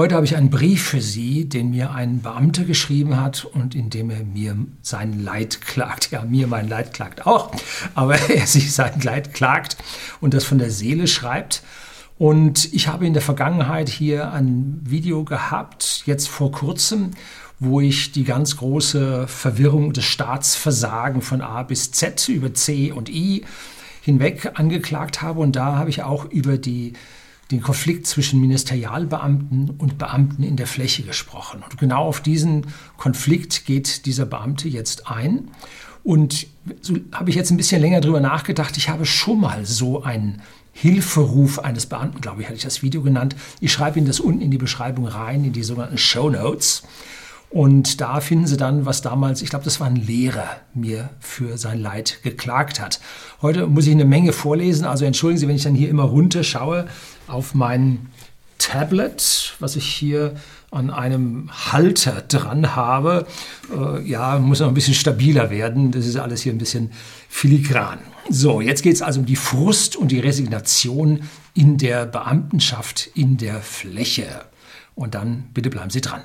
Heute habe ich einen Brief für Sie, den mir ein Beamter geschrieben hat und in dem er mir sein Leid klagt. Ja, mir mein Leid klagt auch, aber er sich sein Leid klagt und das von der Seele schreibt. Und ich habe in der Vergangenheit hier ein Video gehabt, jetzt vor kurzem, wo ich die ganz große Verwirrung des Staatsversagen von A bis Z über C und I hinweg angeklagt habe. Und da habe ich auch über die den Konflikt zwischen Ministerialbeamten und Beamten in der Fläche gesprochen. Und genau auf diesen Konflikt geht dieser Beamte jetzt ein. Und so habe ich jetzt ein bisschen länger drüber nachgedacht. Ich habe schon mal so einen Hilferuf eines Beamten, glaube ich, hatte ich das Video genannt. Ich schreibe Ihnen das unten in die Beschreibung rein, in die sogenannten Show Notes. Und da finden Sie dann, was damals, ich glaube, das war ein Lehrer, mir für sein Leid geklagt hat. Heute muss ich eine Menge vorlesen, also entschuldigen Sie, wenn ich dann hier immer runterschaue auf mein Tablet, was ich hier an einem Halter dran habe. Äh, ja, muss noch ein bisschen stabiler werden. Das ist alles hier ein bisschen filigran. So, jetzt geht es also um die Frust und die Resignation in der Beamtenschaft in der Fläche. Und dann bitte bleiben Sie dran.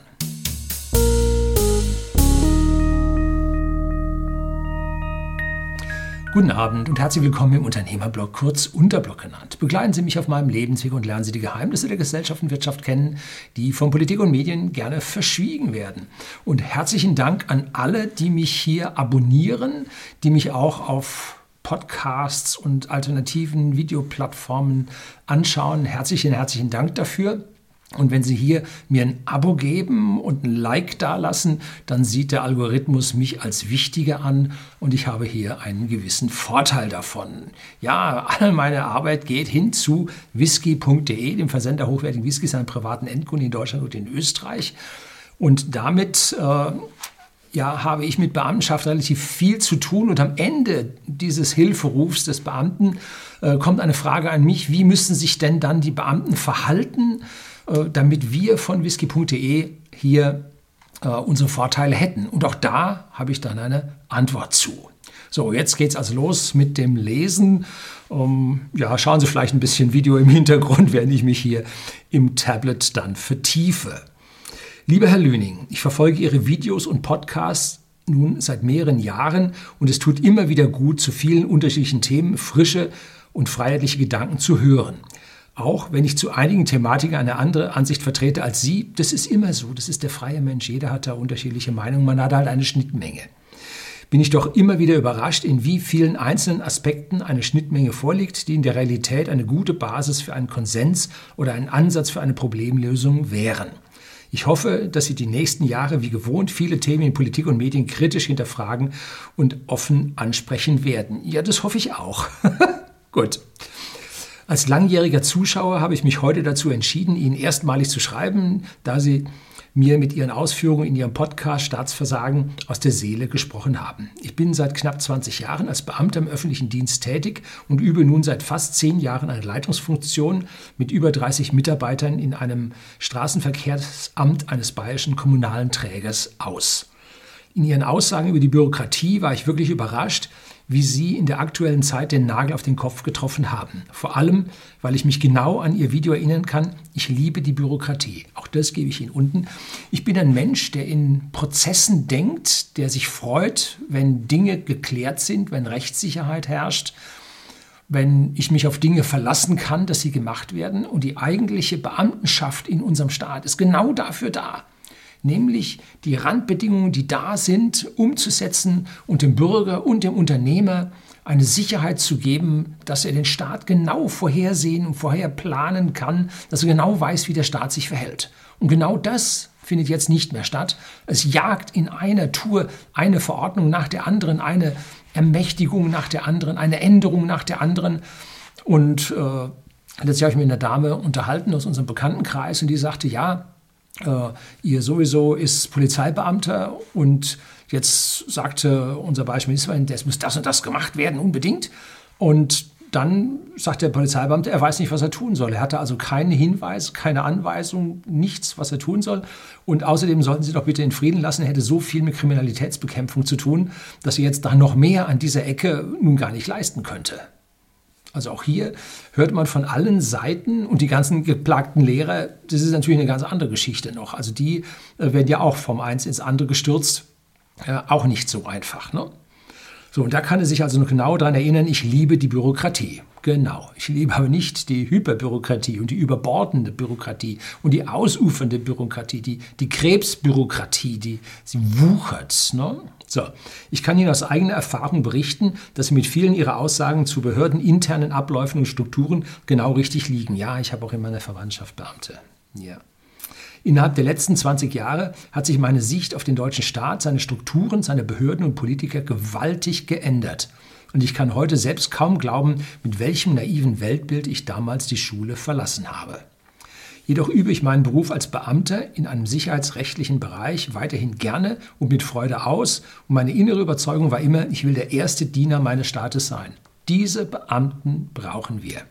Guten Abend und herzlich willkommen im Unternehmerblog, kurz Unterblog genannt. Begleiten Sie mich auf meinem Lebensweg und lernen Sie die Geheimnisse der Gesellschaft und Wirtschaft kennen, die von Politik und Medien gerne verschwiegen werden. Und herzlichen Dank an alle, die mich hier abonnieren, die mich auch auf Podcasts und alternativen Videoplattformen anschauen. Herzlichen, herzlichen Dank dafür. Und wenn Sie hier mir ein Abo geben und ein Like dalassen, dann sieht der Algorithmus mich als wichtiger an und ich habe hier einen gewissen Vorteil davon. Ja, all meine Arbeit geht hin zu whisky.de, dem Versender hochwertigen Whiskys an privaten Endkunden in Deutschland und in Österreich. Und damit äh, ja, habe ich mit Beamtenschaft relativ viel zu tun und am Ende dieses Hilferufs des Beamten äh, kommt eine Frage an mich, wie müssen sich denn dann die Beamten verhalten? Äh, damit wir von whisky.de hier äh, unsere Vorteile hätten. Und auch da habe ich dann eine Antwort zu. So, jetzt geht es also los mit dem Lesen. Um, ja, schauen Sie vielleicht ein bisschen Video im Hintergrund, während ich mich hier im Tablet dann vertiefe. Lieber Herr Lüning, ich verfolge Ihre Videos und Podcasts nun seit mehreren Jahren und es tut immer wieder gut, zu vielen unterschiedlichen Themen frische und freiheitliche Gedanken zu hören. Auch wenn ich zu einigen Thematiken eine andere Ansicht vertrete als Sie, das ist immer so, das ist der freie Mensch, jeder hat da unterschiedliche Meinungen, man hat halt eine Schnittmenge. Bin ich doch immer wieder überrascht, in wie vielen einzelnen Aspekten eine Schnittmenge vorliegt, die in der Realität eine gute Basis für einen Konsens oder einen Ansatz für eine Problemlösung wären. Ich hoffe, dass Sie die nächsten Jahre wie gewohnt viele Themen in Politik und Medien kritisch hinterfragen und offen ansprechen werden. Ja, das hoffe ich auch. Gut. Als langjähriger Zuschauer habe ich mich heute dazu entschieden, Ihnen erstmalig zu schreiben, da Sie mir mit Ihren Ausführungen in Ihrem Podcast Staatsversagen aus der Seele gesprochen haben. Ich bin seit knapp 20 Jahren als Beamter im öffentlichen Dienst tätig und übe nun seit fast zehn Jahren eine Leitungsfunktion mit über 30 Mitarbeitern in einem Straßenverkehrsamt eines bayerischen kommunalen Trägers aus. In Ihren Aussagen über die Bürokratie war ich wirklich überrascht, wie Sie in der aktuellen Zeit den Nagel auf den Kopf getroffen haben. Vor allem, weil ich mich genau an Ihr Video erinnern kann, ich liebe die Bürokratie. Auch das gebe ich Ihnen unten. Ich bin ein Mensch, der in Prozessen denkt, der sich freut, wenn Dinge geklärt sind, wenn Rechtssicherheit herrscht, wenn ich mich auf Dinge verlassen kann, dass sie gemacht werden. Und die eigentliche Beamtenschaft in unserem Staat ist genau dafür da nämlich die Randbedingungen, die da sind, umzusetzen und dem Bürger und dem Unternehmer eine Sicherheit zu geben, dass er den Staat genau vorhersehen und vorher planen kann, dass er genau weiß, wie der Staat sich verhält. Und genau das findet jetzt nicht mehr statt. Es jagt in einer Tour eine Verordnung nach der anderen, eine Ermächtigung nach der anderen, eine Änderung nach der anderen. Und äh, letztlich habe ich mit einer Dame unterhalten aus unserem Bekanntenkreis und die sagte, ja, ihr sowieso ist Polizeibeamter und jetzt sagte unser Beispielminister, es muss das und das gemacht werden, unbedingt. Und dann sagt der Polizeibeamte, er weiß nicht, was er tun soll. Er hatte also keinen Hinweis, keine Anweisung, nichts, was er tun soll. Und außerdem sollten Sie doch bitte in Frieden lassen. Er hätte so viel mit Kriminalitätsbekämpfung zu tun, dass er jetzt da noch mehr an dieser Ecke nun gar nicht leisten könnte. Also auch hier hört man von allen Seiten und die ganzen geplagten Lehrer, das ist natürlich eine ganz andere Geschichte noch. Also die äh, werden ja auch vom eins ins andere gestürzt. Äh, auch nicht so einfach. Ne? So, und da kann er sich also noch genau daran erinnern, ich liebe die Bürokratie. Genau. Ich liebe aber nicht die Hyperbürokratie und die überbordende Bürokratie und die ausufernde Bürokratie, die, die Krebsbürokratie, die sie wuchert. Ne? So, ich kann Ihnen aus eigener Erfahrung berichten, dass Sie mit vielen Ihrer Aussagen zu behördeninternen Abläufen und Strukturen genau richtig liegen. Ja, ich habe auch in meiner Verwandtschaft Beamte. Ja. Innerhalb der letzten 20 Jahre hat sich meine Sicht auf den deutschen Staat, seine Strukturen, seine Behörden und Politiker gewaltig geändert. Und ich kann heute selbst kaum glauben, mit welchem naiven Weltbild ich damals die Schule verlassen habe. Jedoch übe ich meinen Beruf als Beamter in einem sicherheitsrechtlichen Bereich weiterhin gerne und mit Freude aus. Und meine innere Überzeugung war immer, ich will der erste Diener meines Staates sein. Diese Beamten brauchen wir.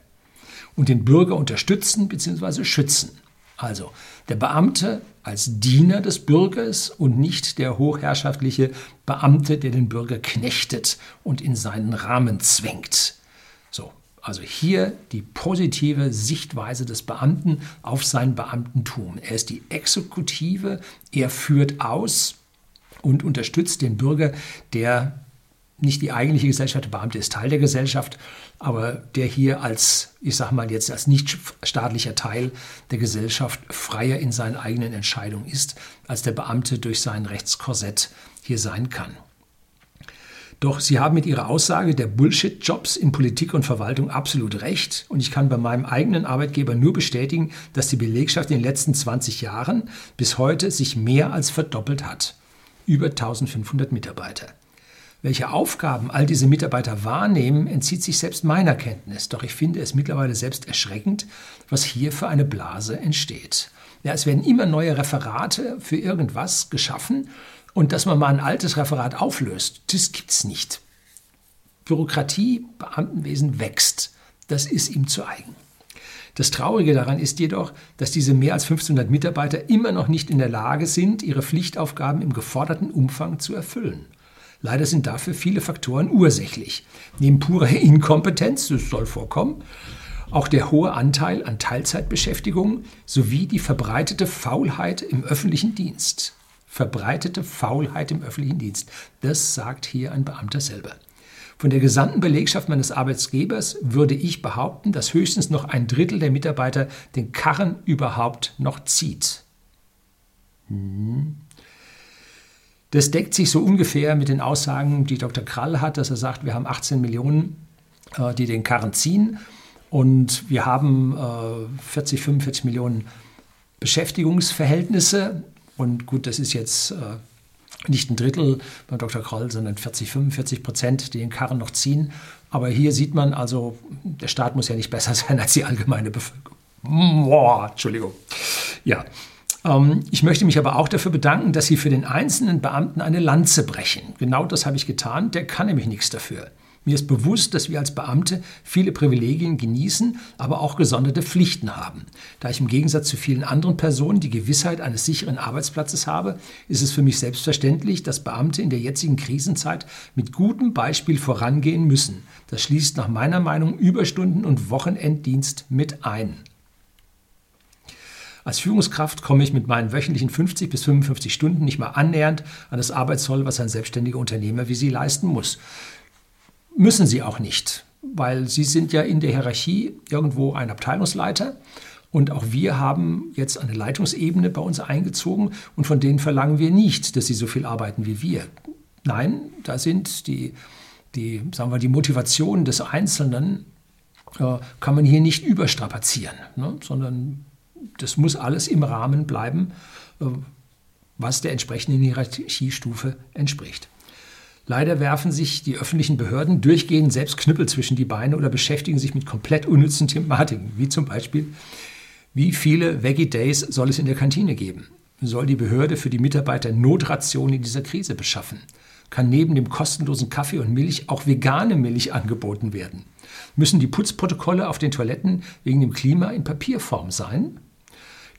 Und den Bürger unterstützen bzw. schützen. Also der Beamte als Diener des Bürgers und nicht der hochherrschaftliche Beamte, der den Bürger knechtet und in seinen Rahmen zwängt. So, also hier die positive Sichtweise des Beamten auf sein Beamtentum. Er ist die Exekutive, er führt aus und unterstützt den Bürger, der nicht die eigentliche Gesellschaft, der Beamte ist Teil der Gesellschaft, aber der hier als, ich sage mal jetzt, als nicht staatlicher Teil der Gesellschaft freier in seinen eigenen Entscheidungen ist, als der Beamte durch sein Rechtskorsett hier sein kann. Doch Sie haben mit Ihrer Aussage der Bullshit-Jobs in Politik und Verwaltung absolut recht. Und ich kann bei meinem eigenen Arbeitgeber nur bestätigen, dass die Belegschaft in den letzten 20 Jahren bis heute sich mehr als verdoppelt hat. Über 1500 Mitarbeiter. Welche Aufgaben all diese Mitarbeiter wahrnehmen, entzieht sich selbst meiner Kenntnis. Doch ich finde es mittlerweile selbst erschreckend, was hier für eine Blase entsteht. Ja, es werden immer neue Referate für irgendwas geschaffen und dass man mal ein altes Referat auflöst, das gibt es nicht. Bürokratie, Beamtenwesen wächst. Das ist ihm zu eigen. Das Traurige daran ist jedoch, dass diese mehr als 1500 Mitarbeiter immer noch nicht in der Lage sind, ihre Pflichtaufgaben im geforderten Umfang zu erfüllen. Leider sind dafür viele Faktoren ursächlich. Neben purer Inkompetenz, das soll vorkommen, auch der hohe Anteil an Teilzeitbeschäftigung sowie die verbreitete Faulheit im öffentlichen Dienst. Verbreitete Faulheit im öffentlichen Dienst. Das sagt hier ein Beamter selber. Von der gesamten Belegschaft meines Arbeitsgebers würde ich behaupten, dass höchstens noch ein Drittel der Mitarbeiter den Karren überhaupt noch zieht. Hm. Das deckt sich so ungefähr mit den Aussagen, die Dr. Krall hat, dass er sagt, wir haben 18 Millionen, äh, die den Karren ziehen und wir haben 40, äh, 45 Millionen Beschäftigungsverhältnisse. Und gut, das ist jetzt äh, nicht ein Drittel beim Dr. Kroll, sondern 40, 45 Prozent, die den Karren noch ziehen. Aber hier sieht man also, der Staat muss ja nicht besser sein als die allgemeine Bevölkerung. Boah, Entschuldigung. Ja, ich möchte mich aber auch dafür bedanken, dass Sie für den einzelnen Beamten eine Lanze brechen. Genau das habe ich getan, der kann nämlich nichts dafür. Mir ist bewusst, dass wir als Beamte viele Privilegien genießen, aber auch gesonderte Pflichten haben. Da ich im Gegensatz zu vielen anderen Personen die Gewissheit eines sicheren Arbeitsplatzes habe, ist es für mich selbstverständlich, dass Beamte in der jetzigen Krisenzeit mit gutem Beispiel vorangehen müssen. Das schließt nach meiner Meinung Überstunden und Wochenenddienst mit ein. Als Führungskraft komme ich mit meinen wöchentlichen 50 bis 55 Stunden nicht mal annähernd an das Arbeitszoll, was ein selbstständiger Unternehmer wie Sie leisten muss. Müssen Sie auch nicht, weil Sie sind ja in der Hierarchie irgendwo ein Abteilungsleiter. Und auch wir haben jetzt eine Leitungsebene bei uns eingezogen und von denen verlangen wir nicht, dass sie so viel arbeiten wie wir. Nein, da sind die, die, sagen wir, die Motivationen des Einzelnen, äh, kann man hier nicht überstrapazieren, ne? sondern das muss alles im Rahmen bleiben, äh, was der entsprechenden Hierarchiestufe entspricht. Leider werfen sich die öffentlichen Behörden durchgehend selbst Knüppel zwischen die Beine oder beschäftigen sich mit komplett unnützen Thematiken, wie zum Beispiel, wie viele Veggie Days soll es in der Kantine geben? Soll die Behörde für die Mitarbeiter Notrationen in dieser Krise beschaffen? Kann neben dem kostenlosen Kaffee und Milch auch vegane Milch angeboten werden? Müssen die Putzprotokolle auf den Toiletten wegen dem Klima in Papierform sein?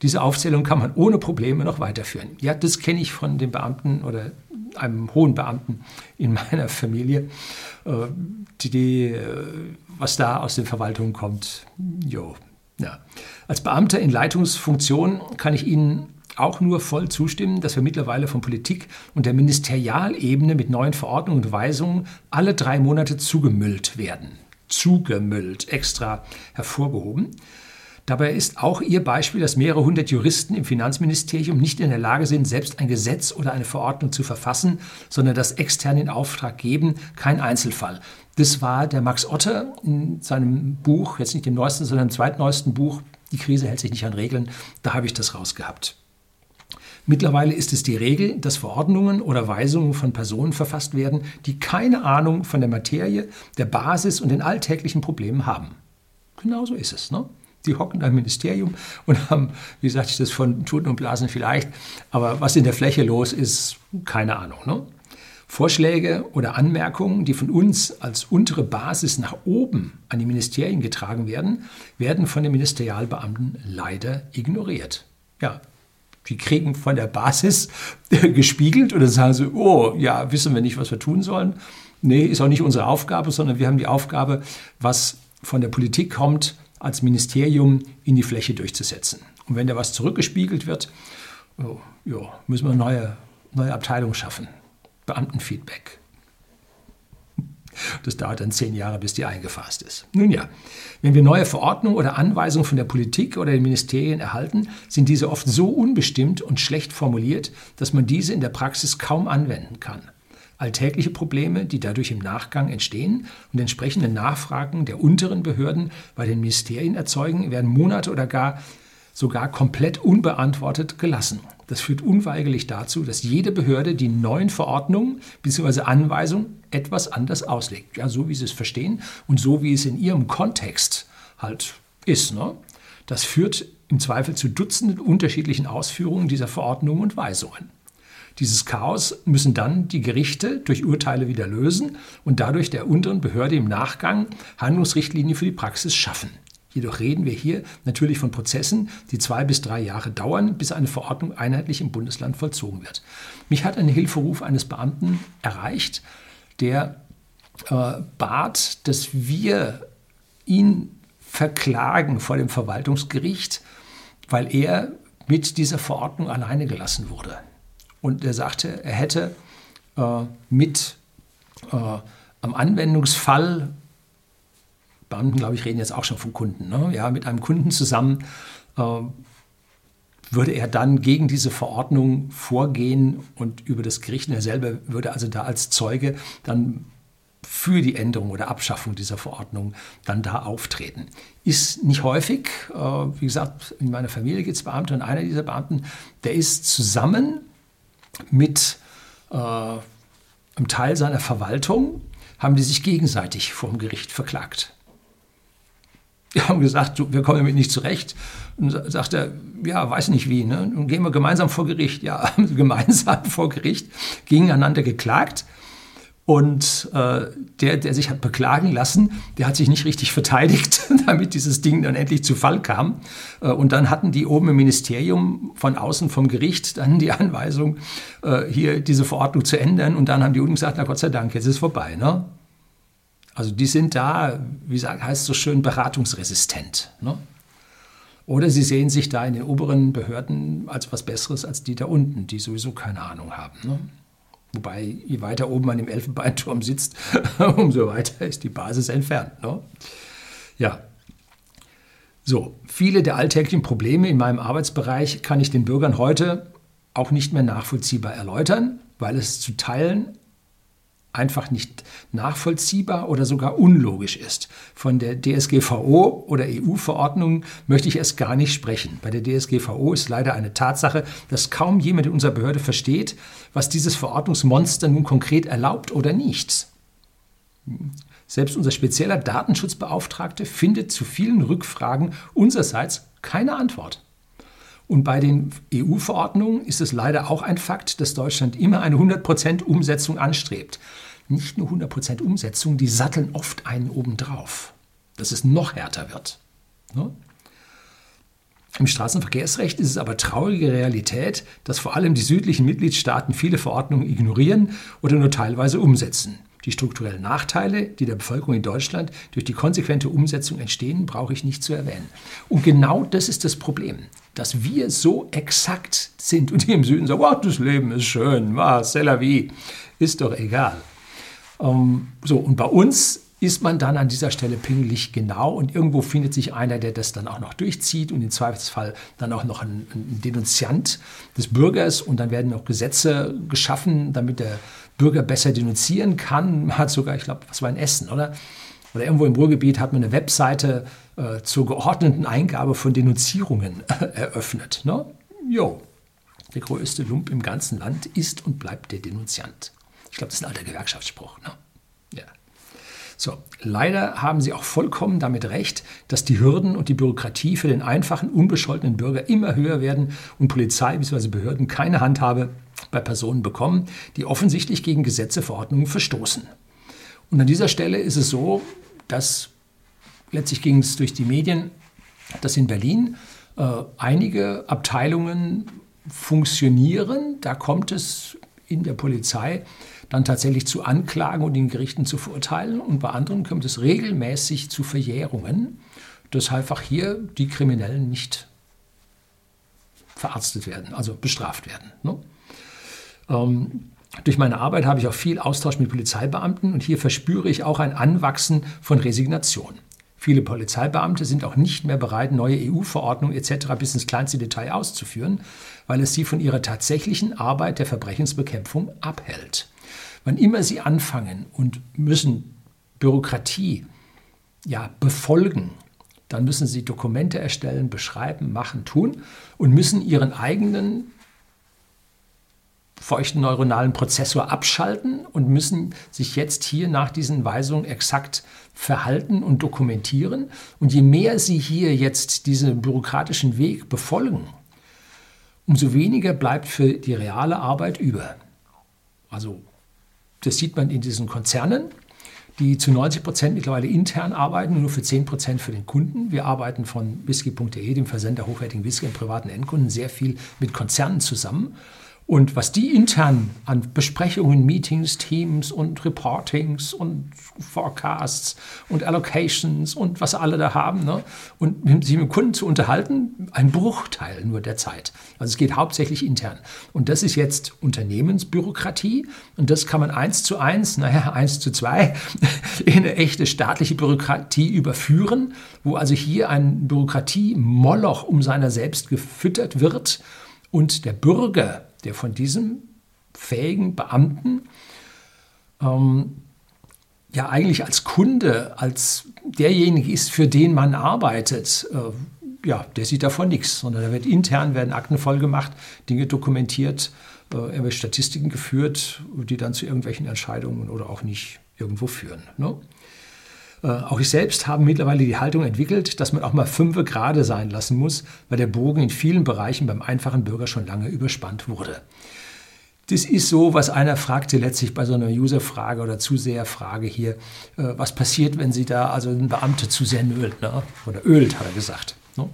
Diese Aufzählung kann man ohne Probleme noch weiterführen. Ja, das kenne ich von den Beamten oder einem hohen Beamten in meiner Familie, äh, die, die, äh, was da aus den Verwaltungen kommt. Jo, ja. Als Beamter in Leitungsfunktion kann ich Ihnen auch nur voll zustimmen, dass wir mittlerweile von Politik und der Ministerialebene mit neuen Verordnungen und Weisungen alle drei Monate zugemüllt werden. Zugemüllt, extra hervorgehoben. Dabei ist auch Ihr Beispiel, dass mehrere hundert Juristen im Finanzministerium nicht in der Lage sind, selbst ein Gesetz oder eine Verordnung zu verfassen, sondern das extern in Auftrag geben, kein Einzelfall. Das war der Max Otter in seinem Buch, jetzt nicht dem neuesten, sondern im zweitneuesten Buch, Die Krise hält sich nicht an Regeln. Da habe ich das rausgehabt. Mittlerweile ist es die Regel, dass Verordnungen oder Weisungen von Personen verfasst werden, die keine Ahnung von der Materie, der Basis und den alltäglichen Problemen haben. Genauso ist es. Ne? Die hocken da im Ministerium und haben, wie sagte ich das von Tuten und Blasen vielleicht, aber was in der Fläche los ist, keine Ahnung. Ne? Vorschläge oder Anmerkungen, die von uns als untere Basis nach oben an die Ministerien getragen werden, werden von den Ministerialbeamten leider ignoriert. Ja, die kriegen von der Basis gespiegelt oder sagen sie, oh, ja, wissen wir nicht, was wir tun sollen. Nee, ist auch nicht unsere Aufgabe, sondern wir haben die Aufgabe, was von der Politik kommt, als Ministerium in die Fläche durchzusetzen. Und wenn da was zurückgespiegelt wird, oh, ja, müssen wir eine neue, neue Abteilung schaffen. Beamtenfeedback. Das dauert dann zehn Jahre, bis die eingefasst ist. Nun ja, wenn wir neue Verordnungen oder Anweisungen von der Politik oder den Ministerien erhalten, sind diese oft so unbestimmt und schlecht formuliert, dass man diese in der Praxis kaum anwenden kann. Alltägliche Probleme, die dadurch im Nachgang entstehen und entsprechende Nachfragen der unteren Behörden bei den Ministerien erzeugen, werden Monate oder gar sogar komplett unbeantwortet gelassen. Das führt unweigerlich dazu, dass jede Behörde die neuen Verordnungen bzw. Anweisungen etwas anders auslegt. Ja, so wie sie es verstehen und so wie es in ihrem Kontext halt ist. Ne? Das führt im Zweifel zu Dutzenden unterschiedlichen Ausführungen dieser Verordnungen und Weisungen. Dieses Chaos müssen dann die Gerichte durch Urteile wieder lösen und dadurch der unteren Behörde im Nachgang Handlungsrichtlinien für die Praxis schaffen. Jedoch reden wir hier natürlich von Prozessen, die zwei bis drei Jahre dauern, bis eine Verordnung einheitlich im Bundesland vollzogen wird. Mich hat ein Hilferuf eines Beamten erreicht, der äh, bat, dass wir ihn verklagen vor dem Verwaltungsgericht, weil er mit dieser Verordnung alleine gelassen wurde. Und er sagte, er hätte äh, mit äh, am Anwendungsfall Beamten, glaube ich, reden jetzt auch schon von Kunden. Ne? Ja, mit einem Kunden zusammen äh, würde er dann gegen diese Verordnung vorgehen und über das Gericht, er selber würde also da als Zeuge dann für die Änderung oder Abschaffung dieser Verordnung dann da auftreten. Ist nicht häufig. Äh, wie gesagt, in meiner Familie gibt es Beamte und einer dieser Beamten, der ist zusammen mit äh, einem Teil seiner Verwaltung, haben die sich gegenseitig vor dem Gericht verklagt. Wir haben gesagt, wir kommen damit nicht zurecht. Und sagt er, ja, weiß nicht wie. Ne? Und gehen wir gemeinsam vor Gericht. Ja, gemeinsam vor Gericht, gegeneinander geklagt. Und äh, der, der sich hat beklagen lassen, der hat sich nicht richtig verteidigt, damit dieses Ding dann endlich zu Fall kam. Äh, und dann hatten die oben im Ministerium von außen vom Gericht dann die Anweisung, äh, hier diese Verordnung zu ändern. Und dann haben die unten gesagt, na Gott sei Dank, jetzt ist es vorbei. Ne? Also die sind da, wie sagt, heißt so schön, beratungsresistent. Ne? Oder sie sehen sich da in den oberen Behörden als was Besseres als die da unten, die sowieso keine Ahnung haben. Ne? Wobei, je weiter oben man im Elfenbeinturm sitzt, umso weiter ist die Basis entfernt. Ne? Ja. So, viele der alltäglichen Probleme in meinem Arbeitsbereich kann ich den Bürgern heute auch nicht mehr nachvollziehbar erläutern, weil es zu Teilen einfach nicht nachvollziehbar oder sogar unlogisch ist. Von der DSGVO oder EU-Verordnung möchte ich erst gar nicht sprechen. Bei der DSGVO ist leider eine Tatsache, dass kaum jemand in unserer Behörde versteht, was dieses Verordnungsmonster nun konkret erlaubt oder nicht. Selbst unser spezieller Datenschutzbeauftragte findet zu vielen Rückfragen unsererseits keine Antwort. Und bei den EU-Verordnungen ist es leider auch ein Fakt, dass Deutschland immer eine 100% Umsetzung anstrebt nicht nur 100% Umsetzung, die satteln oft einen obendrauf, dass es noch härter wird. Ne? Im Straßenverkehrsrecht ist es aber traurige Realität, dass vor allem die südlichen Mitgliedstaaten viele Verordnungen ignorieren oder nur teilweise umsetzen. Die strukturellen Nachteile, die der Bevölkerung in Deutschland durch die konsequente Umsetzung entstehen, brauche ich nicht zu erwähnen. Und genau das ist das Problem, dass wir so exakt sind und die im Süden sagen, oh, das Leben ist schön, was, c'est la vie, ist doch egal. Ähm, so, und bei uns ist man dann an dieser Stelle pingelig genau und irgendwo findet sich einer, der das dann auch noch durchzieht und im Zweifelsfall dann auch noch ein, ein Denunziant des Bürgers und dann werden auch Gesetze geschaffen, damit der Bürger besser denunzieren kann. Man hat sogar, ich glaube, was war in Essen, oder? Oder irgendwo im Ruhrgebiet hat man eine Webseite äh, zur geordneten Eingabe von Denunzierungen äh, eröffnet. Ne? Jo, der größte Lump im ganzen Land ist und bleibt der Denunziant. Ich glaube, das ist ein alter Gewerkschaftsspruch. Ne? So, leider haben Sie auch vollkommen damit recht, dass die Hürden und die Bürokratie für den einfachen, unbescholtenen Bürger immer höher werden und Polizei bzw. Behörden keine Handhabe bei Personen bekommen, die offensichtlich gegen Gesetze, Verordnungen verstoßen. Und an dieser Stelle ist es so, dass letztlich ging es durch die Medien, dass in Berlin äh, einige Abteilungen funktionieren. Da kommt es in der Polizei dann tatsächlich zu Anklagen und in Gerichten zu verurteilen. Und bei anderen kommt es regelmäßig zu Verjährungen, dass einfach hier die Kriminellen nicht verarztet werden, also bestraft werden. Ne? Ähm, durch meine Arbeit habe ich auch viel Austausch mit Polizeibeamten und hier verspüre ich auch ein Anwachsen von Resignation. Viele Polizeibeamte sind auch nicht mehr bereit, neue EU-Verordnungen etc. bis ins kleinste Detail auszuführen, weil es sie von ihrer tatsächlichen Arbeit der Verbrechensbekämpfung abhält. Wann immer sie anfangen und müssen Bürokratie ja, befolgen, dann müssen sie Dokumente erstellen, beschreiben, machen, tun und müssen ihren eigenen feuchten neuronalen Prozessor abschalten und müssen sich jetzt hier nach diesen Weisungen exakt verhalten und dokumentieren. Und je mehr sie hier jetzt diesen bürokratischen Weg befolgen, umso weniger bleibt für die reale Arbeit über. Also das sieht man in diesen Konzernen, die zu 90 Prozent mittlerweile intern arbeiten, nur für 10 Prozent für den Kunden. Wir arbeiten von whisky.de, dem Versender hochwertigen Whisky an privaten Endkunden, sehr viel mit Konzernen zusammen. Und was die intern an Besprechungen, Meetings, Teams und Reportings und Forecasts und Allocations und was alle da haben, ne? und sich mit dem Kunden zu unterhalten, ein Bruchteil nur der Zeit. Also es geht hauptsächlich intern. Und das ist jetzt Unternehmensbürokratie und das kann man eins zu eins, naja, eins zu zwei, in eine echte staatliche Bürokratie überführen, wo also hier ein Bürokratie-Moloch um seiner selbst gefüttert wird und der Bürger der von diesem fähigen Beamten ähm, ja eigentlich als Kunde, als derjenige ist, für den man arbeitet, äh, ja, der sieht davon nichts, sondern da wird intern werden Akten vollgemacht, Dinge dokumentiert, äh, irgendwelche Statistiken geführt, die dann zu irgendwelchen Entscheidungen oder auch nicht irgendwo führen. Ne? Äh, auch ich selbst habe mittlerweile die Haltung entwickelt, dass man auch mal fünfe gerade sein lassen muss, weil der Bogen in vielen Bereichen beim einfachen Bürger schon lange überspannt wurde. Das ist so, was einer fragte letztlich bei so einer User-Frage oder Zuseher-Frage hier, äh, was passiert, wenn Sie da also ein Beamter zu sehr nölt, ne? oder ölt, hat er gesagt. Ne? Und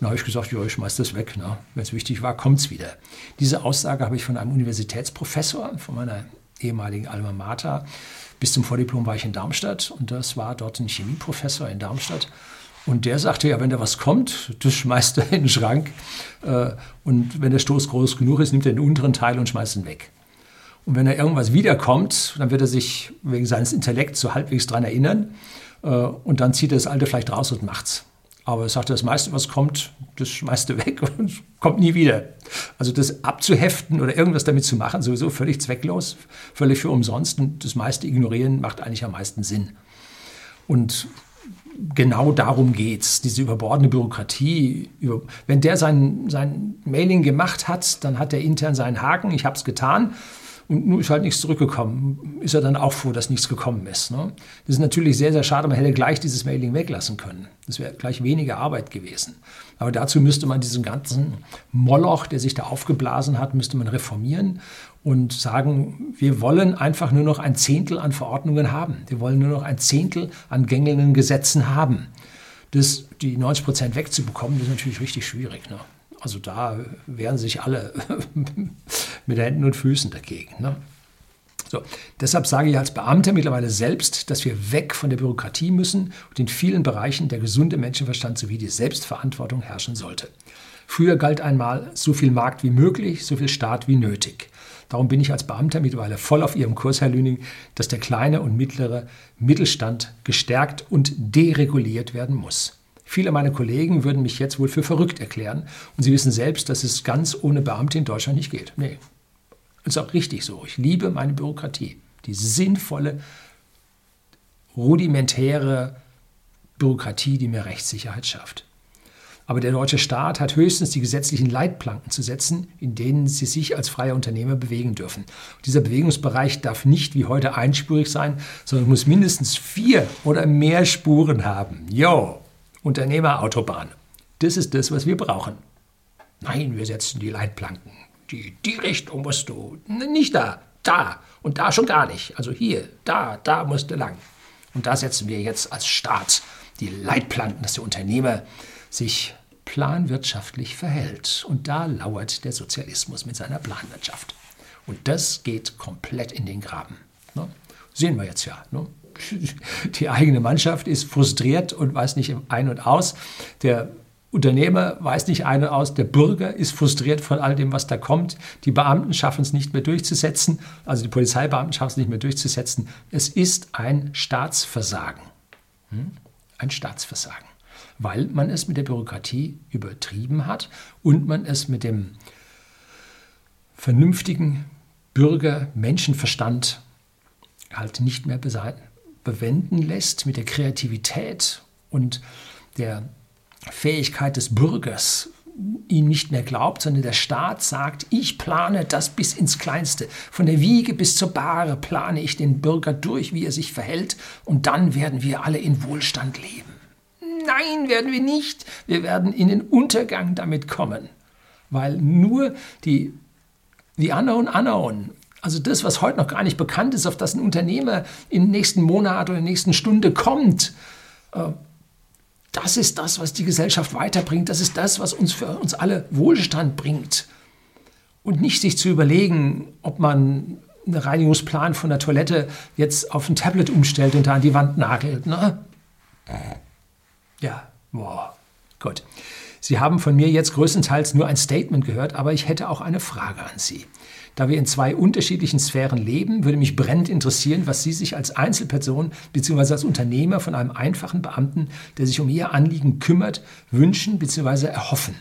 da habe ich gesagt, ja, ich schmeiß das weg. Ne? Wenn es wichtig war, kommt es wieder. Diese Aussage habe ich von einem Universitätsprofessor, von meiner ehemaligen Alma Mater, bis zum Vordiplom war ich in Darmstadt und das war dort ein Chemieprofessor in Darmstadt. Und der sagte, ja, wenn da was kommt, das schmeißt er in den Schrank. Äh, und wenn der Stoß groß genug ist, nimmt er den unteren Teil und schmeißt ihn weg. Und wenn da irgendwas wiederkommt, dann wird er sich wegen seines Intellekts so halbwegs dran erinnern. Äh, und dann zieht er das Alte vielleicht raus und macht's. Aber er sagte, das meiste, was kommt, das schmeißt er weg und kommt nie wieder. Also das abzuheften oder irgendwas damit zu machen, sowieso völlig zwecklos, völlig für umsonst. Und das meiste ignorieren macht eigentlich am meisten Sinn. Und genau darum geht es, diese überbordende Bürokratie. Wenn der sein, sein Mailing gemacht hat, dann hat er intern seinen Haken, ich habe es getan und nun ist halt nichts zurückgekommen. Ist er dann auch froh, dass nichts gekommen ist. Ne? Das ist natürlich sehr, sehr schade. Man hätte gleich dieses Mailing weglassen können. Das wäre gleich weniger Arbeit gewesen. Aber dazu müsste man diesen ganzen Moloch, der sich da aufgeblasen hat, müsste man reformieren und sagen, wir wollen einfach nur noch ein Zehntel an Verordnungen haben. Wir wollen nur noch ein Zehntel an gängelnden Gesetzen haben. Das, die 90 Prozent wegzubekommen, das ist natürlich richtig schwierig. Ne? Also da wehren sich alle mit Händen und Füßen dagegen. Ne? So, deshalb sage ich als Beamter mittlerweile selbst, dass wir weg von der Bürokratie müssen und in vielen Bereichen der gesunde Menschenverstand sowie die Selbstverantwortung herrschen sollte. Früher galt einmal so viel Markt wie möglich, so viel Staat wie nötig. Darum bin ich als Beamter mittlerweile voll auf Ihrem Kurs, Herr Lüning, dass der kleine und mittlere Mittelstand gestärkt und dereguliert werden muss. Viele meiner Kollegen würden mich jetzt wohl für verrückt erklären und sie wissen selbst, dass es ganz ohne Beamte in Deutschland nicht geht. Nee, ist auch richtig so. Ich liebe meine Bürokratie. Die sinnvolle, rudimentäre Bürokratie, die mir Rechtssicherheit schafft. Aber der deutsche Staat hat höchstens die gesetzlichen Leitplanken zu setzen, in denen sie sich als freie Unternehmer bewegen dürfen. Und dieser Bewegungsbereich darf nicht wie heute einspurig sein, sondern muss mindestens vier oder mehr Spuren haben. Jo, Unternehmerautobahn. Das ist das, was wir brauchen. Nein, wir setzen die Leitplanken. Die, die Richtung musst du. Nicht da, da und da schon gar nicht. Also hier, da, da musst du lang. Und da setzen wir jetzt als Staat die Leitplanken, dass der Unternehmer sich planwirtschaftlich verhält. Und da lauert der Sozialismus mit seiner Planwirtschaft. Und das geht komplett in den Graben. Ne? Sehen wir jetzt ja. Ne? Die eigene Mannschaft ist frustriert und weiß nicht ein und aus. Der Unternehmer weiß nicht ein und aus, der Bürger ist frustriert von all dem, was da kommt. Die Beamten schaffen es nicht mehr durchzusetzen, also die Polizeibeamten schaffen es nicht mehr durchzusetzen. Es ist ein Staatsversagen. Hm? Ein Staatsversagen weil man es mit der Bürokratie übertrieben hat und man es mit dem vernünftigen Bürger-Menschenverstand halt nicht mehr bewenden lässt, mit der Kreativität und der Fähigkeit des Bürgers ihn nicht mehr glaubt, sondern der Staat sagt, ich plane das bis ins Kleinste. Von der Wiege bis zur Bahre plane ich den Bürger durch, wie er sich verhält, und dann werden wir alle in Wohlstand leben. Nein, werden wir nicht. Wir werden in den Untergang damit kommen. Weil nur die, die Unknown Unknown, also das, was heute noch gar nicht bekannt ist, auf das ein Unternehmer im nächsten Monat oder in der nächsten Stunde kommt, äh, das ist das, was die Gesellschaft weiterbringt. Das ist das, was uns für uns alle Wohlstand bringt. Und nicht sich zu überlegen, ob man einen Reinigungsplan von der Toilette jetzt auf ein Tablet umstellt und da an die Wand nagelt. Ne? Ja, boah, gut. Sie haben von mir jetzt größtenteils nur ein Statement gehört, aber ich hätte auch eine Frage an Sie. Da wir in zwei unterschiedlichen Sphären leben, würde mich brennend interessieren, was Sie sich als Einzelperson bzw. als Unternehmer von einem einfachen Beamten, der sich um Ihr Anliegen kümmert, wünschen bzw. erhoffen.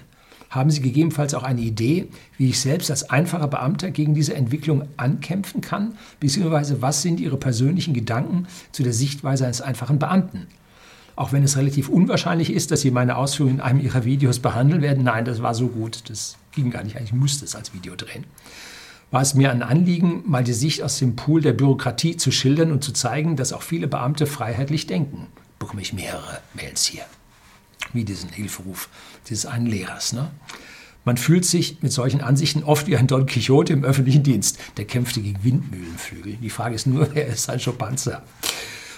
Haben Sie gegebenenfalls auch eine Idee, wie ich selbst als einfacher Beamter gegen diese Entwicklung ankämpfen kann? Beziehungsweise was sind Ihre persönlichen Gedanken zu der Sichtweise eines einfachen Beamten? auch wenn es relativ unwahrscheinlich ist, dass Sie meine Ausführungen in einem Ihrer Videos behandeln werden. Nein, das war so gut, das ging gar nicht. Ich musste es als Video drehen. War es mir ein Anliegen, mal die Sicht aus dem Pool der Bürokratie zu schildern und zu zeigen, dass auch viele Beamte freiheitlich denken. Bekomme ich mehrere Mails hier. Wie diesen Hilferuf dieses einen Lehrers. Ne? Man fühlt sich mit solchen Ansichten oft wie ein Don Quixote im öffentlichen Dienst. Der kämpfte gegen Windmühlenflügel. Die Frage ist nur, wer ist Sancho Panza?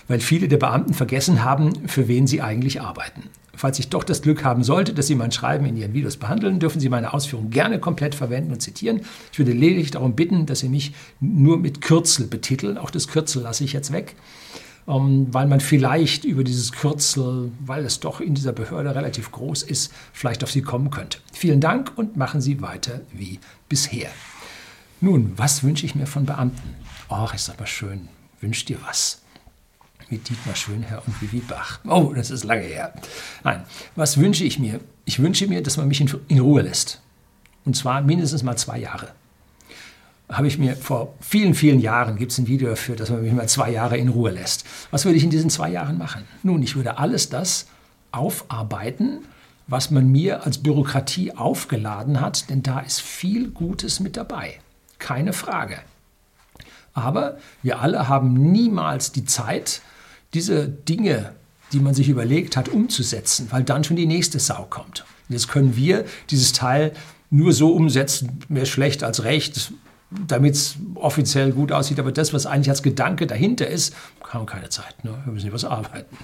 Weil viele der Beamten vergessen haben, für wen sie eigentlich arbeiten. Falls ich doch das Glück haben sollte, dass Sie mein Schreiben in Ihren Videos behandeln, dürfen Sie meine Ausführungen gerne komplett verwenden und zitieren. Ich würde lediglich darum bitten, dass Sie mich nur mit Kürzel betiteln. Auch das Kürzel lasse ich jetzt weg, ähm, weil man vielleicht über dieses Kürzel, weil es doch in dieser Behörde relativ groß ist, vielleicht auf Sie kommen könnte. Vielen Dank und machen Sie weiter wie bisher. Nun, was wünsche ich mir von Beamten? Ach, ist aber schön. Wünscht dir was? Mit Dietmar Schönherr und Vivi Bach. Oh, das ist lange her. Nein, was wünsche ich mir? Ich wünsche mir, dass man mich in, in Ruhe lässt. Und zwar mindestens mal zwei Jahre. Habe ich mir vor vielen, vielen Jahren, gibt es ein Video dafür, dass man mich mal zwei Jahre in Ruhe lässt. Was würde ich in diesen zwei Jahren machen? Nun, ich würde alles das aufarbeiten, was man mir als Bürokratie aufgeladen hat, denn da ist viel Gutes mit dabei. Keine Frage. Aber wir alle haben niemals die Zeit, diese Dinge, die man sich überlegt hat, umzusetzen, weil dann schon die nächste Sau kommt. Und jetzt können wir dieses Teil nur so umsetzen, mehr schlecht als recht, damit es offiziell gut aussieht. Aber das, was eigentlich als Gedanke dahinter ist, haben wir keine Zeit. Ne? Wir müssen was arbeiten.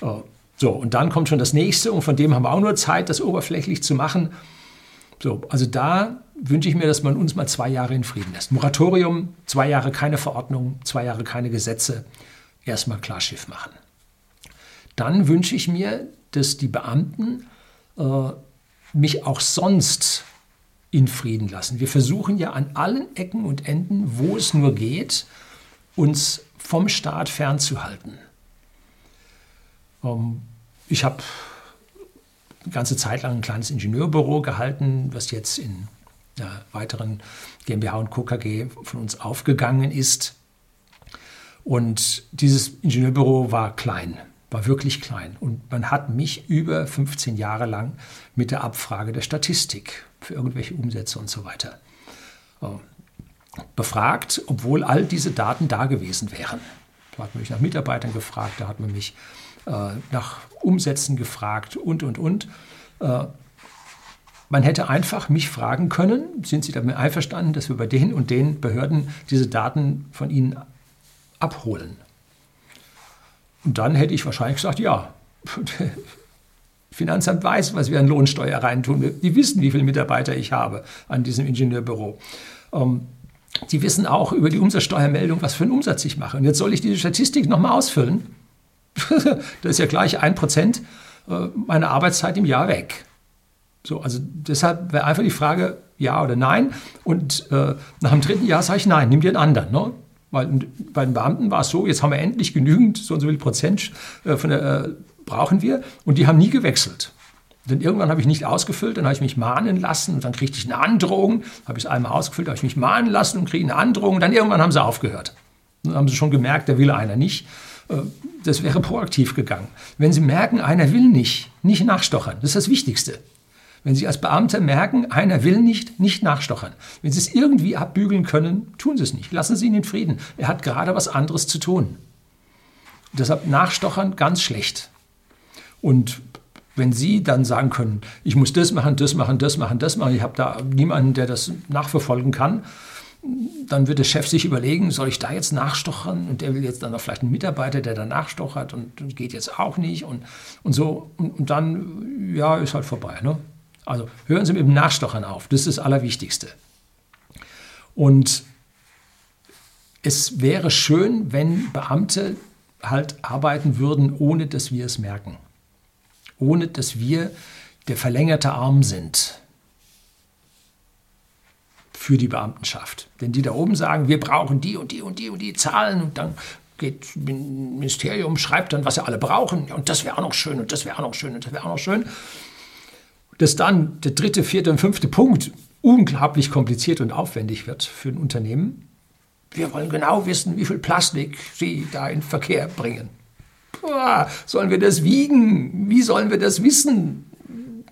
Oh. So, und dann kommt schon das nächste und von dem haben wir auch nur Zeit, das oberflächlich zu machen. So, also da wünsche ich mir, dass man uns mal zwei Jahre in Frieden lässt. Moratorium, zwei Jahre keine Verordnung, zwei Jahre keine Gesetze, erstmal Klarschiff machen. Dann wünsche ich mir, dass die Beamten äh, mich auch sonst in Frieden lassen. Wir versuchen ja an allen Ecken und Enden, wo es nur geht, uns vom Staat fernzuhalten. Ähm, ich habe eine ganze Zeit lang ein kleines Ingenieurbüro gehalten, was jetzt in einer weiteren GmbH und Co. KG von uns aufgegangen ist. Und dieses Ingenieurbüro war klein, war wirklich klein. Und man hat mich über 15 Jahre lang mit der Abfrage der Statistik für irgendwelche Umsätze und so weiter äh, befragt, obwohl all diese Daten da gewesen wären. Da hat man mich nach Mitarbeitern gefragt, da hat man mich äh, nach Umsätzen gefragt und, und, und. Äh, man hätte einfach mich fragen können, sind Sie damit einverstanden, dass wir bei den und den Behörden diese Daten von Ihnen abholen? Und dann hätte ich wahrscheinlich gesagt, ja. Finanzamt weiß, was wir an Lohnsteuer reintun. Die wissen, wie viele Mitarbeiter ich habe an diesem Ingenieurbüro. Ähm, die wissen auch über die Umsatzsteuermeldung, was für einen Umsatz ich mache. Und jetzt soll ich diese Statistik nochmal ausfüllen. das ist ja gleich ein Prozent äh, meiner Arbeitszeit im Jahr weg. So, also deshalb wäre einfach die Frage, ja oder nein. Und äh, nach dem dritten Jahr sage ich nein, nimm dir einen anderen. Ne? Weil bei den Beamten war es so, jetzt haben wir endlich genügend, so und so viel Prozent äh, von der, äh, brauchen wir. Und die haben nie gewechselt. Denn irgendwann habe ich nicht ausgefüllt, dann habe ich mich mahnen lassen und dann kriegte ich eine Androhung. Habe ich es einmal ausgefüllt, habe ich mich mahnen lassen und kriege eine Androhung. Und dann irgendwann haben sie aufgehört. Dann haben sie schon gemerkt, der will einer nicht. Äh, das wäre proaktiv gegangen. Wenn Sie merken, einer will nicht, nicht nachstochern. Das ist das Wichtigste. Wenn Sie als Beamter merken, einer will nicht, nicht nachstochern. Wenn Sie es irgendwie abbügeln können, tun Sie es nicht. Lassen Sie ihn in Frieden. Er hat gerade was anderes zu tun. deshalb nachstochern ganz schlecht. Und wenn Sie dann sagen können, ich muss das machen, das machen, das machen, das machen, ich habe da niemanden, der das nachverfolgen kann, dann wird der Chef sich überlegen, soll ich da jetzt nachstochern? Und der will jetzt dann noch vielleicht einen Mitarbeiter, der da nachstochert und, geht jetzt auch nicht und, und so. Und, und, dann, ja, ist halt vorbei. Ne? Also hören Sie mit dem Nachstochern auf. Das ist das Allerwichtigste. Und es wäre schön, wenn Beamte halt arbeiten würden, ohne dass wir es merken. Ohne dass wir der verlängerte Arm sind für die Beamtenschaft. Denn die da oben sagen, wir brauchen die und die und die und die Zahlen und dann geht Ministerium, schreibt dann, was sie alle brauchen und das wäre auch noch schön und das wäre auch noch schön und das wäre auch noch schön. Dass dann der dritte, vierte und fünfte Punkt unglaublich kompliziert und aufwendig wird für ein Unternehmen. Wir wollen genau wissen, wie viel Plastik sie da in Verkehr bringen. Boah, sollen wir das wiegen? Wie sollen wir das wissen?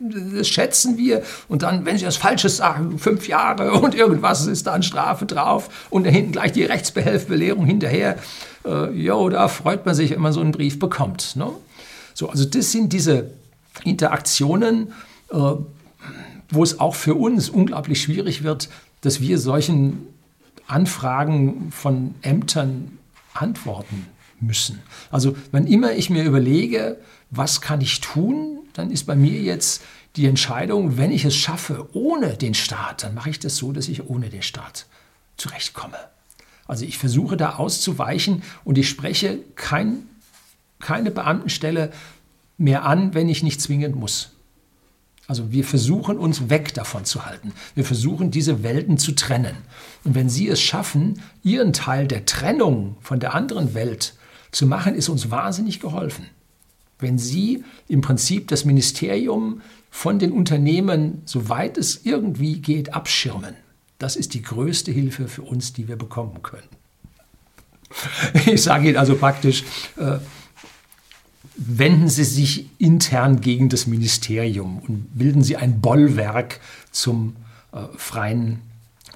das schätzen wir. Und dann, wenn Sie das Falsches sagen, fünf Jahre und irgendwas ist da an Strafe drauf und da hinten gleich die Rechtsbehelfbelehrung hinterher. Äh, jo, da freut man sich, wenn man so einen Brief bekommt. Ne? So, also das sind diese Interaktionen, wo es auch für uns unglaublich schwierig wird, dass wir solchen Anfragen von Ämtern antworten müssen. Also wann immer ich mir überlege, was kann ich tun, dann ist bei mir jetzt die Entscheidung, wenn ich es schaffe ohne den Staat, dann mache ich das so, dass ich ohne den Staat zurechtkomme. Also ich versuche da auszuweichen und ich spreche kein, keine Beamtenstelle mehr an, wenn ich nicht zwingend muss. Also wir versuchen uns weg davon zu halten. Wir versuchen diese Welten zu trennen. Und wenn Sie es schaffen, Ihren Teil der Trennung von der anderen Welt zu machen, ist uns wahnsinnig geholfen wenn Sie im Prinzip das Ministerium von den Unternehmen, soweit es irgendwie geht, abschirmen. Das ist die größte Hilfe für uns, die wir bekommen können. Ich sage Ihnen also praktisch, äh, wenden Sie sich intern gegen das Ministerium und bilden Sie ein Bollwerk zum äh, freien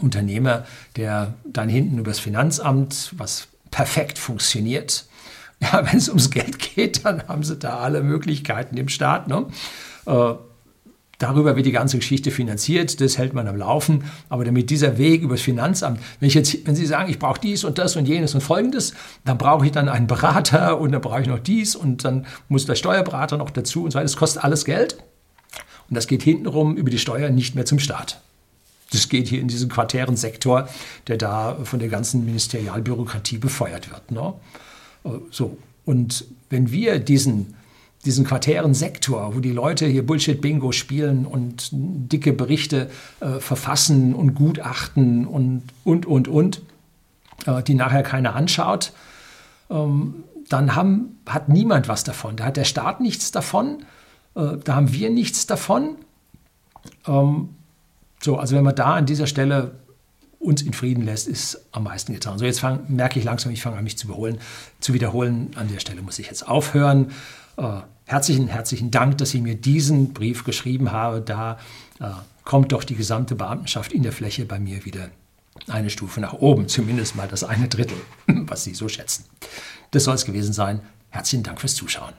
Unternehmer, der dann hinten übers Finanzamt, was perfekt funktioniert, ja, wenn es ums Geld geht, dann haben sie da alle Möglichkeiten im Staat. Ne? Äh, Darüber wird die ganze Geschichte finanziert, das hält man am Laufen. Aber damit dieser Weg übers Finanzamt, wenn, ich jetzt, wenn Sie sagen, ich brauche dies und das und jenes und folgendes, dann brauche ich dann einen Berater und dann brauche ich noch dies und dann muss der Steuerberater noch dazu und so weiter. Das kostet alles Geld. Und das geht hintenrum über die Steuer nicht mehr zum Staat. Das geht hier in diesen quartären Sektor, der da von der ganzen Ministerialbürokratie befeuert wird. Ne? So. Und wenn wir diesen diesen quartären Sektor, wo die Leute hier Bullshit-Bingo spielen und dicke Berichte äh, verfassen und gutachten und, und, und, und, äh, die nachher keiner anschaut, ähm, dann haben, hat niemand was davon. Da hat der Staat nichts davon, äh, da haben wir nichts davon. Ähm, so, also wenn man da an dieser Stelle uns in Frieden lässt, ist am meisten getan. So, jetzt fang, merke ich langsam, ich fange an, mich zu, beholen, zu wiederholen. An der Stelle muss ich jetzt aufhören. Äh, herzlichen, herzlichen Dank, dass Sie mir diesen Brief geschrieben haben. Da äh, kommt doch die gesamte Beamtenschaft in der Fläche bei mir wieder eine Stufe nach oben, zumindest mal das eine Drittel, was Sie so schätzen. Das soll es gewesen sein. Herzlichen Dank fürs Zuschauen.